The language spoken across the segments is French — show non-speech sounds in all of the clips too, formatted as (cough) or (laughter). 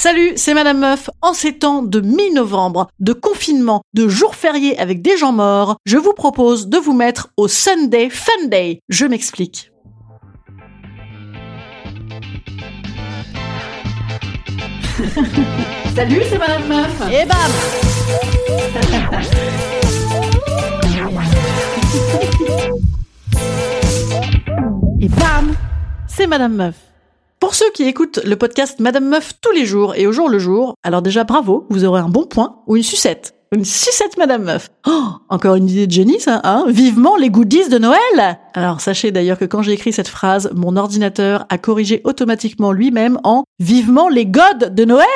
Salut, c'est Madame Meuf. En ces temps de mi-novembre, de confinement, de jours fériés avec des gens morts, je vous propose de vous mettre au Sunday Fun Day. Je m'explique. (laughs) Salut, c'est Madame Meuf. Et bam (laughs) Et bam C'est Madame Meuf. Pour ceux qui écoutent le podcast Madame Meuf tous les jours et au jour le jour, alors déjà bravo, vous aurez un bon point ou une sucette. Une sucette Madame Meuf. Oh, encore une idée de génie ça, hein? Vivement les goodies de Noël Alors sachez d'ailleurs que quand j'ai écrit cette phrase, mon ordinateur a corrigé automatiquement lui-même en Vivement les godes de Noël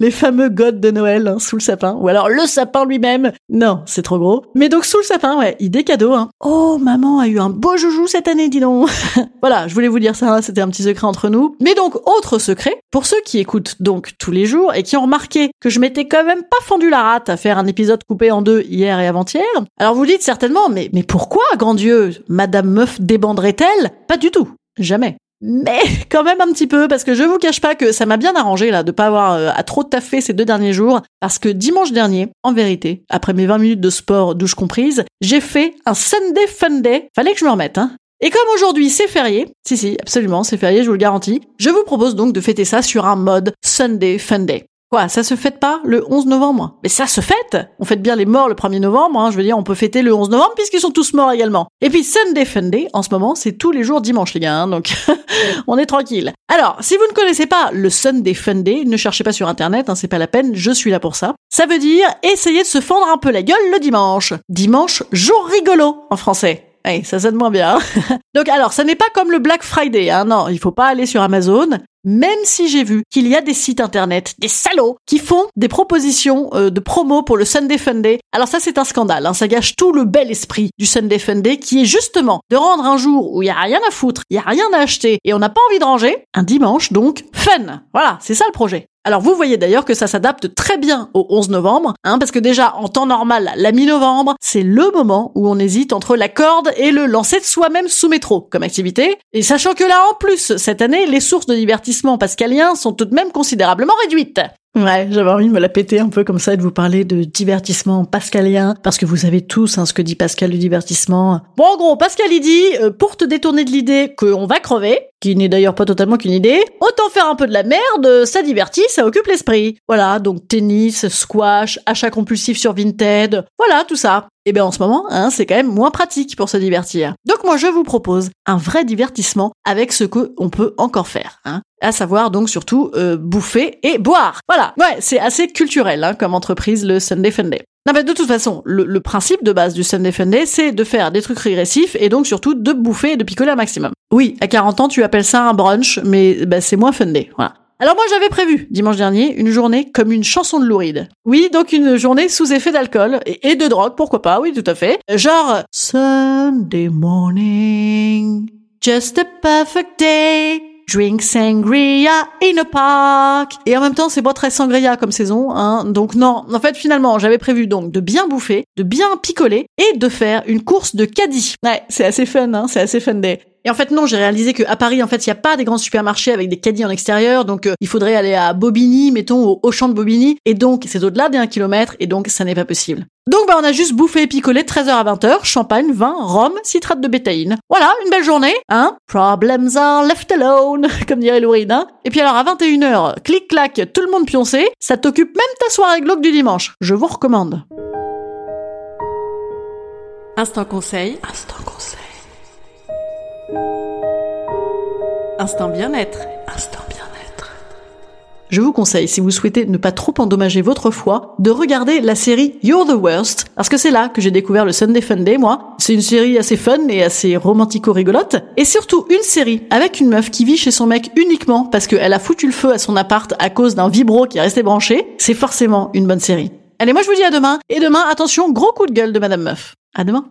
les fameux godes de Noël hein, sous le sapin, ou alors le sapin lui-même. Non, c'est trop gros. Mais donc sous le sapin, ouais, idée cadeau. Hein. Oh, maman a eu un beau joujou cette année, dis donc. (laughs) voilà, je voulais vous dire ça, hein, c'était un petit secret entre nous. Mais donc, autre secret, pour ceux qui écoutent donc tous les jours et qui ont remarqué que je m'étais quand même pas fendu la rate à faire un épisode coupé en deux hier et avant-hier, alors vous dites certainement, mais, mais pourquoi, grand Dieu, Madame Meuf débanderait-elle Pas du tout. Jamais mais (laughs) quand même un petit peu parce que je vous cache pas que ça m'a bien arrangé là de pas avoir euh, à trop taffer ces deux derniers jours parce que dimanche dernier, en vérité, après mes 20 minutes de sport douche comprise, j'ai fait un Sunday Fun Day. Fallait que je me remette hein. Et comme aujourd'hui c'est férié, si si, absolument, c'est férié, je vous le garantis, je vous propose donc de fêter ça sur un mode Sunday Fun Day. Quoi, ça se fête pas le 11 novembre? Mais ça se fête On fête bien les morts le 1er novembre, hein, je veux dire, on peut fêter le 11 novembre puisqu'ils sont tous morts également. Et puis Sunday Funday, en ce moment, c'est tous les jours dimanche les gars, hein, donc (laughs) on est tranquille. Alors, si vous ne connaissez pas le Sunday Funday, ne cherchez pas sur internet, hein, c'est pas la peine, je suis là pour ça. Ça veut dire essayer de se fendre un peu la gueule le dimanche. Dimanche, jour rigolo en français. Hey, ça sonne moins bien. (laughs) Donc alors, ça n'est pas comme le Black Friday, hein, non, il faut pas aller sur Amazon même si j'ai vu qu'il y a des sites internet, des salauds, qui font des propositions euh, de promo pour le Sunday Funday. Alors ça, c'est un scandale. Hein. Ça gâche tout le bel esprit du Sunday Funday, qui est justement de rendre un jour où il y a rien à foutre, il y a rien à acheter et on n'a pas envie de ranger, un dimanche donc fun. Voilà, c'est ça le projet. Alors vous voyez d'ailleurs que ça s'adapte très bien au 11 novembre, hein, parce que déjà en temps normal, la mi-novembre, c'est le moment où on hésite entre la corde et le lancer de soi-même sous métro comme activité. Et sachant que là en plus, cette année, les sources de divertissement pascalien sont tout de même considérablement réduites. Ouais, j'avais envie de me la péter un peu comme ça et de vous parler de divertissement pascalien, parce que vous savez tous hein, ce que dit Pascal du divertissement. Bon, en gros, Pascal il dit, euh, pour te détourner de l'idée qu'on va crever, qui n'est d'ailleurs pas totalement qu'une idée, autant faire un peu de la merde, ça divertit, ça occupe l'esprit. Voilà, donc tennis, squash, achat compulsif sur Vinted, voilà, tout ça. Et eh bien en ce moment, hein, c'est quand même moins pratique pour se divertir. Donc moi je vous propose un vrai divertissement avec ce qu'on peut encore faire. Hein à savoir donc surtout euh, bouffer et boire. Voilà, ouais, c'est assez culturel hein, comme entreprise le Sunday Funday. Non mais de toute façon, le, principe de base du Sunday Funday, c'est de faire des trucs régressifs et donc surtout de bouffer et de picoler un maximum. Oui, à 40 ans, tu appelles ça un brunch, mais bah, c'est moins Funday, voilà. Alors moi j'avais prévu, dimanche dernier, une journée comme une chanson de Louride. Oui, donc une journée sous effet d'alcool et, et, de drogue, pourquoi pas, oui tout à fait. Genre Sunday morning, just a perfect day. Drink sangria in a park. Et en même temps, c'est pas très sangria comme saison, hein. Donc non, en fait, finalement, j'avais prévu donc de bien bouffer, de bien picoler et de faire une course de caddie. Ouais, c'est assez fun, hein. C'est assez fun day. Et en fait, non, j'ai réalisé qu'à Paris, en fait, il n'y a pas des grands supermarchés avec des caddies en extérieur. Donc, euh, il faudrait aller à Bobigny, mettons, au Auchan de Bobigny. Et donc, c'est au-delà des 1 km. Et donc, ça n'est pas possible. Donc, bah, on a juste bouffé et picolé 13h à 20h. Champagne, vin, rhum, citrate de bétaïne. Voilà, une belle journée, hein. Problems are left alone, (laughs) comme dirait Louride, hein. Et puis alors, à 21h, clic-clac, tout le monde pioncé. Ça t'occupe même ta soirée glauque du dimanche. Je vous recommande. Instant conseil. Instant conseil. Instant bien-être. Instant bien-être. Je vous conseille, si vous souhaitez ne pas trop endommager votre foi, de regarder la série You're the Worst, parce que c'est là que j'ai découvert le Sunday Funday, moi. C'est une série assez fun et assez romantico-rigolote. Et surtout une série avec une meuf qui vit chez son mec uniquement parce qu'elle a foutu le feu à son appart à cause d'un vibro qui est resté branché. C'est forcément une bonne série. Allez, moi je vous dis à demain. Et demain, attention, gros coup de gueule de Madame Meuf. À demain.